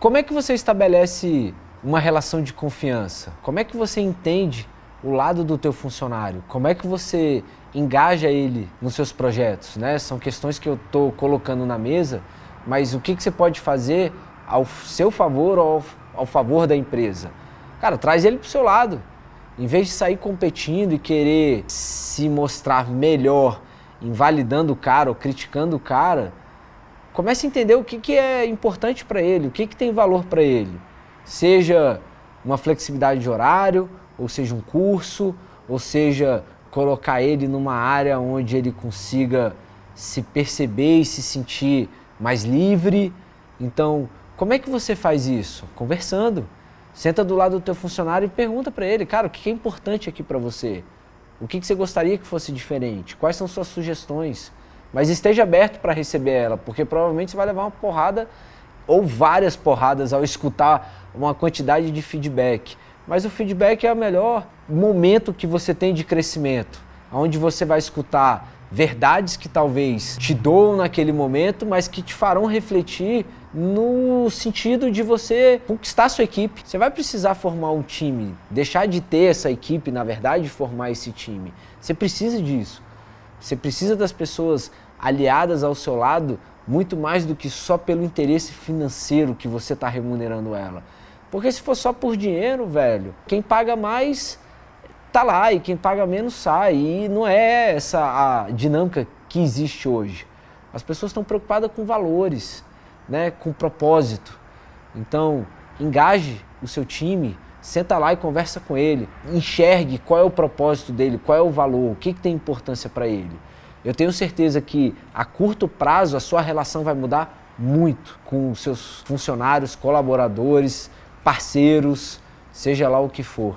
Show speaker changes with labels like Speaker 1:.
Speaker 1: Como é que você estabelece uma relação de confiança? Como é que você entende o lado do teu funcionário? Como é que você engaja ele nos seus projetos? Né? São questões que eu estou colocando na mesa, mas o que, que você pode fazer ao seu favor ou ao, ao favor da empresa? Cara, traz ele para o seu lado. Em vez de sair competindo e querer se mostrar melhor, invalidando o cara ou criticando o cara, comece a entender o que, que é importante para ele, o que, que tem valor para ele. Seja uma flexibilidade de horário, ou seja um curso, ou seja colocar ele numa área onde ele consiga se perceber e se sentir mais livre. Então, como é que você faz isso? Conversando. Senta do lado do teu funcionário e pergunta para ele, cara, o que é importante aqui para você? O que você gostaria que fosse diferente? Quais são suas sugestões? Mas esteja aberto para receber ela, porque provavelmente você vai levar uma porrada ou várias porradas ao escutar uma quantidade de feedback. Mas o feedback é o melhor momento que você tem de crescimento, onde você vai escutar verdades que talvez te doam naquele momento, mas que te farão refletir no sentido de você conquistar sua equipe. Você vai precisar formar um time, deixar de ter essa equipe, na verdade, formar esse time. Você precisa disso. Você precisa das pessoas aliadas ao seu lado muito mais do que só pelo interesse financeiro que você está remunerando ela. Porque se for só por dinheiro, velho, quem paga mais tá lá e quem paga menos sai. E não é essa a dinâmica que existe hoje. As pessoas estão preocupadas com valores, né, com propósito. Então, engaje o seu time, senta lá e conversa com ele, enxergue qual é o propósito dele, qual é o valor, o que, que tem importância para ele. Eu tenho certeza que a curto prazo a sua relação vai mudar muito com seus funcionários, colaboradores, parceiros, seja lá o que for.